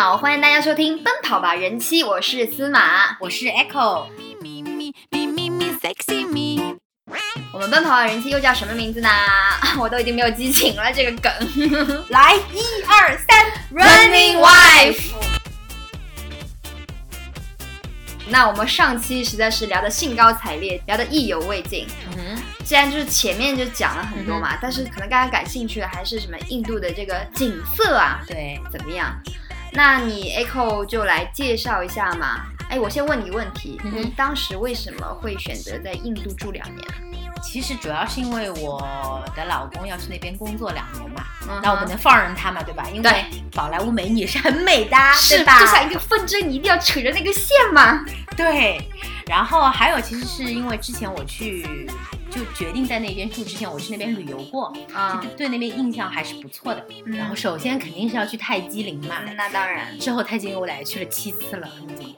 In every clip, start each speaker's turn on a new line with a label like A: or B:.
A: 好，欢迎大家收听《奔跑吧人妻》，我是司马，
B: 我是 Echo。
A: 我们《奔跑吧人妻》又叫什么名字呢？我都已经没有激情了，这个梗。
B: 来，一二三
A: ，Running Wife。那我们上期实在是聊得兴高采烈，聊得意犹未尽。嗯，既然就是前面就讲了很多嘛，但是可能大家感兴趣的还是什么印度的这个景色啊？
B: 对，
A: 怎么样？那你 Echo 就来介绍一下嘛。哎，我先问你个问题，你当时为什么会选择在印度住两年？
B: 其实主要是因为我的老公要去那边工作两年嘛，那我不能放任他嘛，对吧？因为宝莱坞美女是很美的，
A: 是吧？就像一个风筝，你一定要扯着那个线嘛。
B: 对，然后还有其实是因为之前我去就决定在那边住之前，我去那边旅游过，啊，对那边印象还是不错的。然后首先肯定是要去泰姬陵嘛，
A: 那当然。
B: 之后泰姬陵我俩去了七次了，已经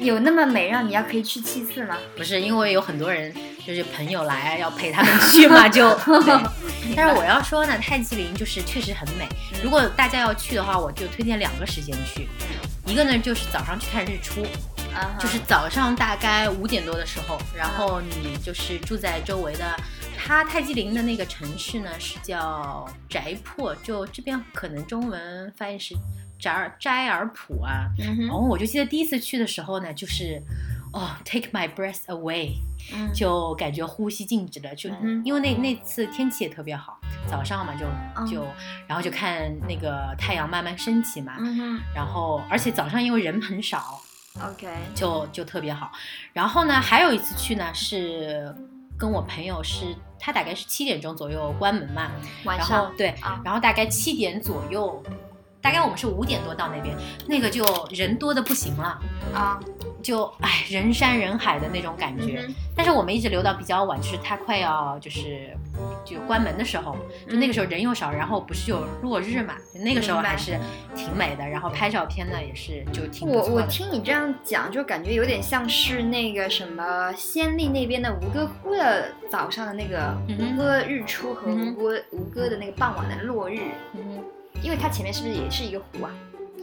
A: 有那么美让你要可以去七次吗？
B: 不是，因为有很多人就是朋友来要陪他们去嘛，就。但是我要说呢，泰姬陵就是确实很美。如果大家要去的话，我就推荐两个时间去，一个呢就是早上去看日出。就是早上大概五点多的时候，然后你就是住在周围的，它泰姬陵的那个城市呢是叫斋破，就这边可能中文翻译是斋尔斋尔普啊。然后我就记得第一次去的时候呢，就是哦，take my breath away，就感觉呼吸静止了，就因为那那次天气也特别好，早上嘛就就然后就看那个太阳慢慢升起嘛，然后而且早上因为人很少。
A: OK，
B: 就就特别好。然后呢，还有一次去呢，是跟我朋友，是他大概是七点钟左右关门嘛，
A: 晚上
B: 对，然后大概七点左右。大概我们是五点多到那边，那个就人多的不行了。啊，就哎人山人海的那种感觉。但是我们一直留到比较晚，就是它快要就是就关门的时候，就那个时候人又少，然后不是有落日嘛，就那个时候还是挺美的。然后拍照片呢也是就挺
A: 我我听你这样讲，就感觉有点像是那个什么仙丽那边的吴哥窟的早上的那个吴哥日出和吴哥吴哥的那个傍晚的落日。因为它前面是不是也是一个湖啊？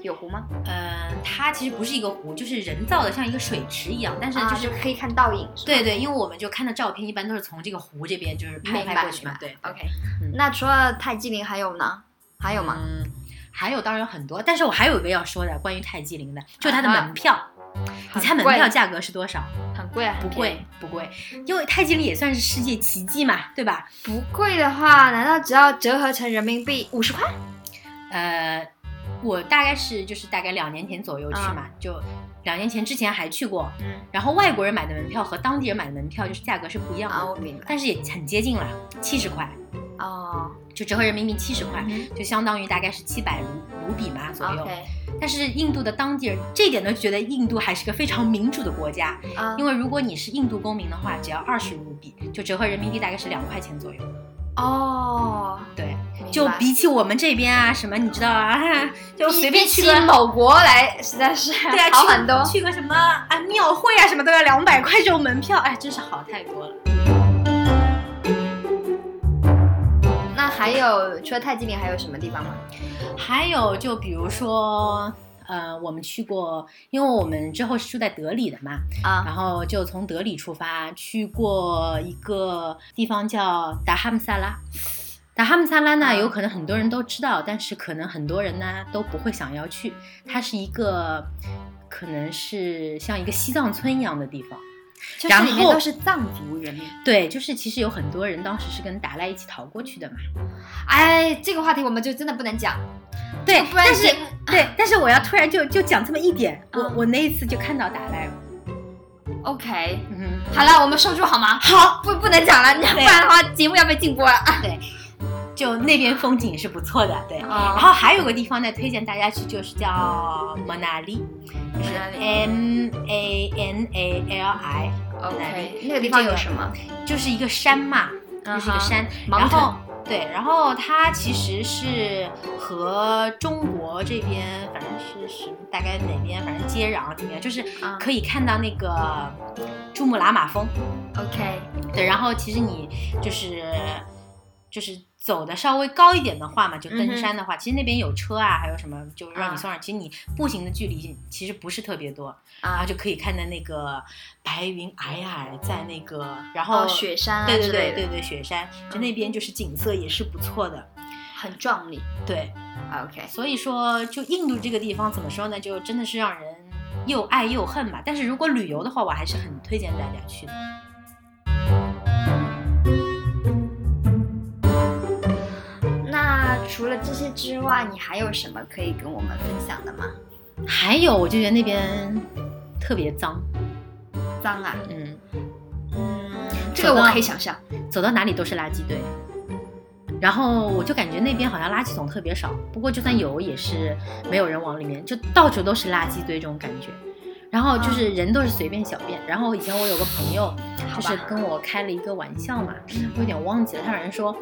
A: 有湖吗？
B: 嗯，它其实不是一个湖，就是人造的，像一个水池一样，但是就是
A: 可以看倒影。
B: 对对，因为我们就看的照片，一般都是从这个湖这边就是拍拍过去嘛。对
A: ，OK。那除了泰姬陵还有呢？还有吗？
B: 嗯，还有，当然有很多。但是我还有一个要说的，关于泰姬陵的，就是它的门票。你猜门票价格是多少？
A: 很贵，
B: 不贵，不贵。因为泰姬陵也算是世界奇迹嘛，对吧？
A: 不贵的话，难道只要折合成人民币五十块？
B: 呃，我大概是就是大概两年前左右去嘛，就两年前之前还去过，嗯，然后外国人买的门票和当地人买的门票就是价格是不一样的，
A: 我明白，
B: 但是也很接近了，七十块，哦，就折合人民币七十块，就相当于大概是七百卢卢比嘛左右。但是印度的当地人这一点都，觉得印度还是个非常民主的国家，因为如果你是印度公民的话，只要二十卢比，就折合人民币大概是两块钱左右。
A: 哦，
B: 对，就比起我们这边啊，什么你知道啊，就随便去个
A: 某国来，实在是
B: 对啊，
A: 好很多。
B: 去个什么啊庙会啊，什么都要两百块这种门票，哎，真是好太多了。
A: 那还有除了泰姬陵还有什么地方吗？
B: 还有就比如说。呃，我们去过，因为我们之后是住在德里的嘛，啊，然后就从德里出发去过一个地方叫达哈姆萨拉。达哈姆萨拉呢，有可能很多人都知道，但是可能很多人呢都不会想要去。它是一个，可能是像一个西藏村一样的地方，
A: 然后都是藏族人民。
B: 对，就是其实有很多人当时是跟达赖一起逃过去的嘛。
A: 哎，这个话题我们就真的不能讲。
B: 对，但是对，但是我要突然就就讲这么一点，我我那一次就看到达赖了。
A: OK，嗯，好了，我们收住好吗？
B: 好，
A: 不不能讲了，不然的话节目要被禁播了。
B: 对，就那边风景是不错的，对。然后还有个地方呢，推荐大家去，就是叫 Manali，就是 M A N A L I。
A: OK，那个地方有什么？
B: 就是一个山嘛，就是一个山，然后。对，然后它其实是和中国这边，反正是是大概哪边，反正接壤怎么样，就是可以看到那个珠穆朗玛峰。
A: OK，
B: 对，然后其实你就是。就是走的稍微高一点的话嘛，就登山的话，其实那边有车啊，还有什么就让你送上。其实你步行的距离其实不是特别多，然后就可以看到那个白云皑皑在那个，然后
A: 雪山，
B: 对对对对对，雪山，就那边就是景色也是不错的，
A: 很壮丽。
B: 对
A: ，OK。
B: 所以说，就印度这个地方怎么说呢？就真的是让人又爱又恨吧。但是如果旅游的话，我还是很推荐大家去的。
A: 除了这些之外，你还有什么可以跟我们分享的吗？
B: 还有，我就觉得那边特别脏，
A: 脏啊，嗯。嗯，这个我可以想象，
B: 走到哪里都是垃圾堆，然后我就感觉那边好像垃圾桶特别少，不过就算有也是没有人往里面，就到处都是垃圾堆这种感觉。然后就是人都是随便小便，然后以前我有个朋友，就是跟我开了一个玩笑嘛，我有点忘记了。他好像说，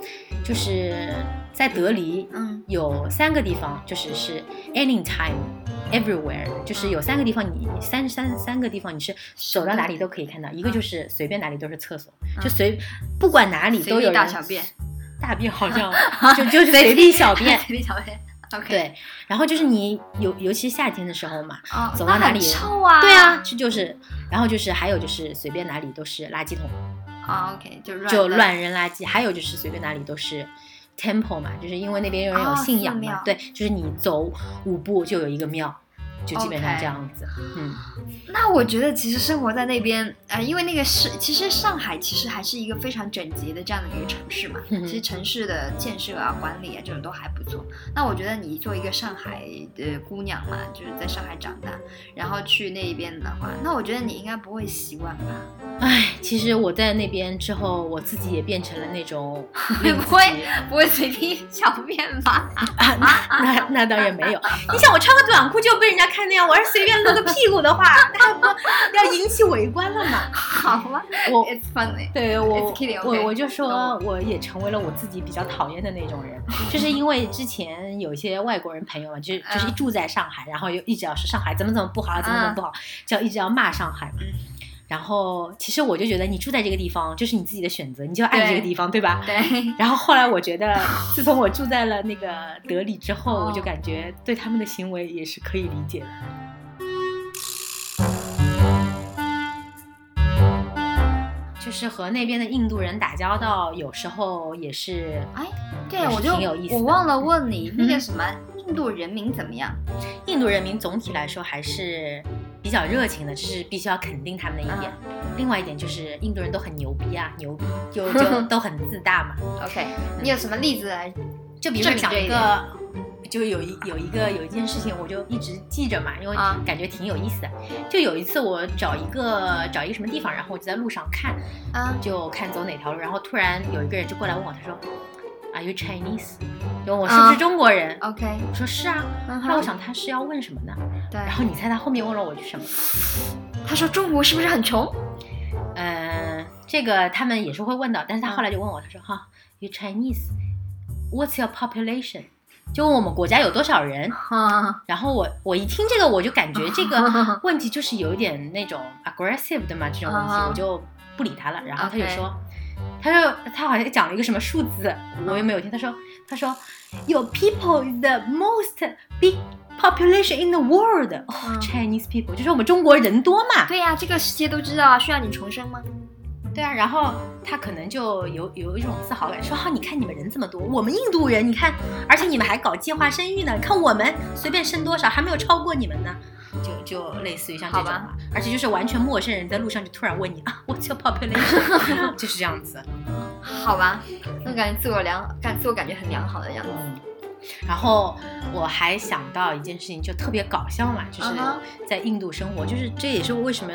B: 就是在德里，嗯，有三个地方，就是是 anytime everywhere，就是有三个地方，你三三三个地方你是走到哪里都可以看到，一个就是随便哪里都是厕所，就随不管哪里都有
A: 大小便，
B: 大便好像 就就是随地小便，
A: 随地小便。
B: 对，然后就是你尤尤其夏天的时候嘛，走到哪里
A: 臭啊，
B: 对啊，这就是，然后就是还有就是随便哪里都是垃圾桶
A: 啊，OK，就
B: 就乱扔垃圾，还有就是随便哪里都是 temple 嘛，就是因为那边有人有信仰嘛，对，就是你走五步就有一个庙。就基本上这样子，嗯，
A: 那我觉得其实生活在那边，呃，因为那个是，其实上海其实还是一个非常整洁的这样的一个城市嘛，其实城市的建设啊、管理啊这种都还不错。那我觉得你作为一个上海的姑娘嘛，就是在上海长大，然后去那边的话，那我觉得你应该不会习惯吧？
B: 哎，其实我在那边之后，我自己也变成了那种
A: 不会不会随地 小便吧？
B: 啊，那那倒也没有。你想我穿个短裤就被人家。看那样，我要是随便露个屁股的话，那不要引起围观了嘛？
A: 好吗？我
B: 对我我我就说，我也成为了我自己比较讨厌的那种人，就是因为之前有一些外国人朋友嘛，就就是住在上海，然后又一直要说上海怎么怎么不好，怎么怎么不好，就一直要骂上海嘛。然后其实我就觉得你住在这个地方就是你自己的选择，你就爱这个地方，对吧？
A: 对。
B: 然后后来我觉得，自从我住在了那个德里之后，我就感觉对他们的行为也是可以理解的。就是和那边的印度人打交道，有时候也是
A: 哎，对，我就我忘了问你那个什么印度人民怎么样？
B: 印度人民总体来说还是。比较热情的，这是必须要肯定他们的一点。另外一点就是印度人都很牛逼啊，牛逼就 就都很自大嘛。
A: OK，你有什么例子来？
B: 就比如说讲一个，就有一有一个有一件事情，我就一直记着嘛，因为感觉挺有意思的。就有一次我找一个找一个什么地方，然后我就在路上看，就看走哪条路，然后突然有一个人就过来问我，他说。Are you Chinese？就我是不是中国人
A: ？OK，
B: 我说是啊。后来我想他是要问什么呢？
A: 对。
B: 然后你猜他后面问了我句什么？
A: 他说中国是不是很穷？
B: 嗯，这个他们也是会问的。但是他后来就问我，他说哈，You Chinese？What's your population？就问我们国家有多少人。然后我我一听这个，我就感觉这个问题就是有点那种 aggressive 的嘛，这种问题我就不理他了。然后他就说。他说他好像讲了一个什么数字，我又没有听。他说他说，Your people is the most big population in the world. Chinese people，就是我们中国人多嘛。
A: 对呀，这个世界都知道啊，需要你重生吗？
B: 对啊，然后他可能就有有一种自豪感，说哈，你看你们人这么多，我们印度人，你看，而且你们还搞计划生育呢，看我们随便生多少还没有超过你们呢。就就类似于像这种嘛，而且就是完全陌生人在路上就突然问你啊，What's your population？就是这样子，
A: 好吧，那感觉自我良感自我感觉很良好的样子。
B: 然后我还想到一件事情，就特别搞笑嘛，就是在印度生活，就是这也是为什么。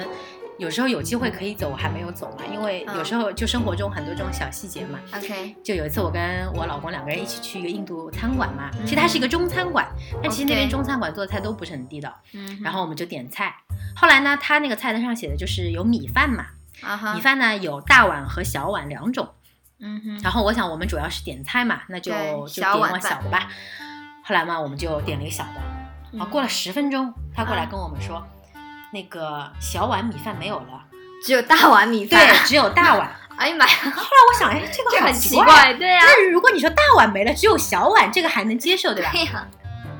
B: 有时候有机会可以走，我还没有走嘛，因为有时候就生活中很多这种小细节嘛。
A: OK，
B: 就有一次我跟我老公两个人一起去一个印度餐馆嘛，其实它是一个中餐馆，但其实那边中餐馆做的菜都不是很地道。嗯，然后我们就点菜，后来呢，他那个菜单上写的就是有米饭嘛，米饭呢有大碗和小碗两种。嗯哼，然后我想我们主要是点菜嘛，那就就点碗小的吧。后来嘛，我们就点了一个小的。啊，过了十分钟，他过来跟我们说。那个小碗米饭没有了，
A: 只有大碗米饭。
B: 对，只有大碗。
A: 哎呀妈呀！
B: 后来我想，哎，这个
A: 很
B: 奇
A: 怪，对呀。
B: 那如果你说大碗没了，只有小碗，这个还能接受，对吧？
A: 对呀。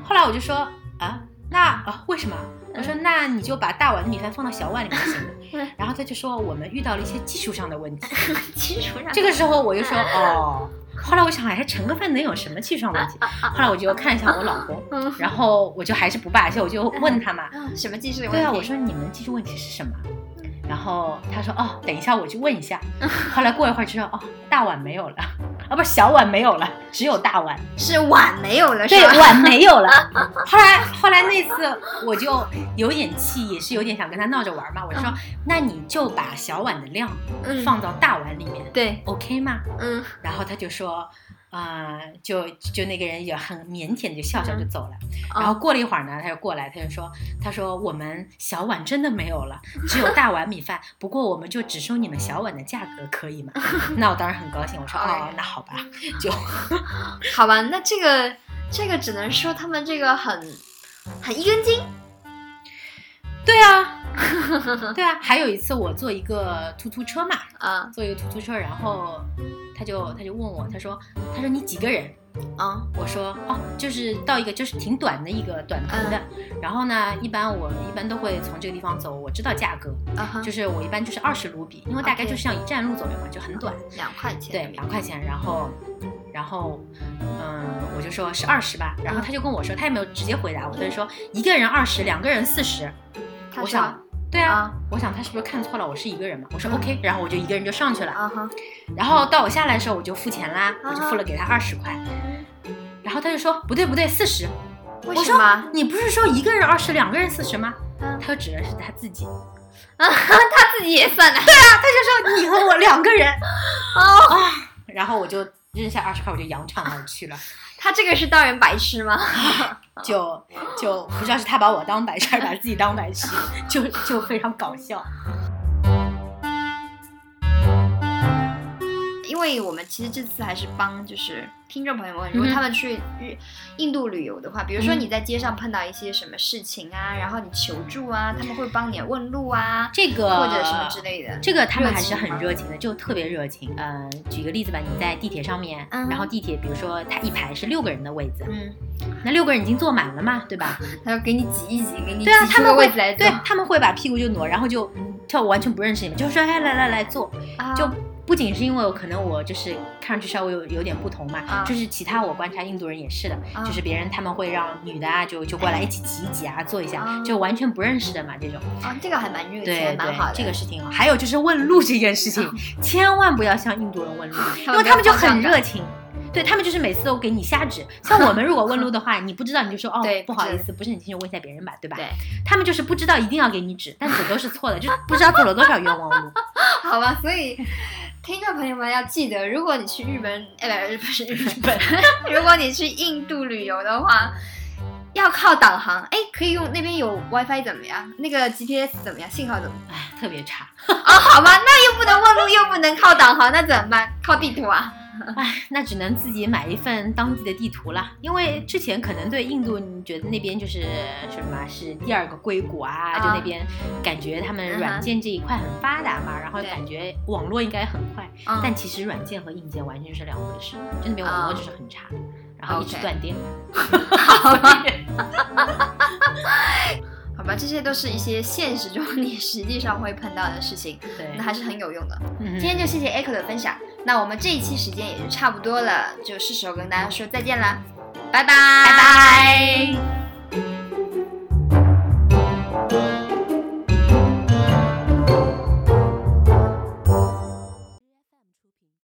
B: 后来我就说啊，那啊，为什么？我说那你就把大碗的米饭放到小碗里面行吗？然后他就说我们遇到了一些技术上的问题。
A: 技术上。
B: 这个时候我就说哦。后来我想，哎，盛个饭能有什么技术上问题？后来我就看一下我老公，然后我就还是不罢休，我就问他嘛，
A: 什么技术问
B: 题？对啊，我说你们技术问题是什么？然后他说哦，等一下我去问一下。后来过一会儿就说哦，大碗没有了，啊不是小碗没有了，只有大碗，
A: 是碗没有了，
B: 对，碗没有了。后来后来那次我就有点气，也是有点想跟他闹着玩嘛，我就说那你就把小碗的量放到大碗里面，
A: 对
B: ，OK 吗？嗯，然后他就说。啊，就就那个人也很腼腆，就笑笑就走了。然后过了一会儿呢，他就过来，他就说：“他说我们小碗真的没有了，只有大碗米饭。不过我们就只收你们小碗的价格，可以吗？”那我当然很高兴，我说：“哦，那好吧，就
A: 好吧。那这个这个只能说他们这个很很一根筋。
B: 对啊。还有一次我坐一个突突车嘛，
A: 啊，
B: 坐一个突突车，然后。他就他就问我，他说他说你几个人
A: 啊？
B: 我说哦，就是到一个就是挺短的一个短途的。然后呢，一般我一般都会从这个地方走，我知道价格，就是我一般就是二十卢比，因为大概就是像一站路左右嘛，就很短，
A: 两块钱。
B: 对，两块钱。然后然后嗯，我就说是二十吧。然后他就跟我说，他也没有直接回答我，他就说一个人二十，两个人四十。我想。对啊，我想他是不是看错了？我是一个人嘛。我说 OK，然后我就一个人就上去了。啊哈。然后到我下来的时候，我就付钱啦，我就付了给他二十块。然后他就说不对不对，四十。
A: 为什么？
B: 你不是说一个人二十，两个人四十吗？他就指的是他自己。
A: 啊，他自己也算了。
B: 对啊，他就说你和我两个人。啊。然后我就扔下二十块，我就扬长而去了。
A: 他这个是当人白痴吗？
B: 就就不知道是他把我当白痴，还是把自己当白痴，就就非常搞笑。
A: 为我们其实这次还是帮就是听众朋友们，如果他们去日印度旅游的话，比如说你在街上碰到一些什么事情啊，然后你求助啊，他们会帮你问路啊，
B: 这个
A: 或者什么之类的，
B: 这个他们还是很热情的，就特别热情。嗯，举个例子吧，你在地铁上面，然后地铁比如说它一排是六个人的位子，嗯，那六个人已经坐满了嘛，对吧？
A: 他要给你挤一挤，给你挤
B: 对啊，他们会
A: 对，
B: 他们会把屁股就挪，然后就叫我完全不认识你们，就说哎来来来坐，就。不仅是因为可能我就是看上去稍微有有点不同嘛，就是其他我观察印度人也是的，就是别人他们会让女的啊就就过来一起挤一挤啊，坐一下，就完全不认识的嘛这种。
A: 啊，这个还蛮热情，蛮好的。
B: 这个是挺好。还有就是问路这件事情，千万不要向印度人问路，因为他们就很热情。对他们就是每次都给你瞎指，像我们如果问路的话，你不知道你就说哦，不好意思，不是很清楚，问一下别人吧，对吧？
A: 对，
B: 他们就是不知道一定要给你指，但指都是错的，就不知道走了多少冤枉路。
A: 好吧，所以听众朋友们要记得，如果你去日本，哎，不是日本，如果你去印度旅游的话，要靠导航。哎，可以用那边有 WiFi 怎么样？那个 GPS 怎么样？信号怎么？
B: 哎，特别差。
A: 哦，好吧，那又不能问路，又不能靠导航，那怎么办？靠地图啊。
B: 唉，那只能自己买一份当地的地图了。因为之前可能对印度，你觉得那边就是说什么是第二个硅谷啊？就那边感觉他们软件这一块很发达嘛，然后感觉网络应该很快。但其实软件和硬件完全是两回事，就那边网络就是很差，然后一直断电。
A: 好吧，这些都是一些现实中 你实际上会碰到的事情，
B: 对，
A: 那还是很有用的。今天就谢谢 Echo 的分享，那我们这一期时间也就差不多了，就是时候跟大家说再见了，拜拜，
B: 拜拜。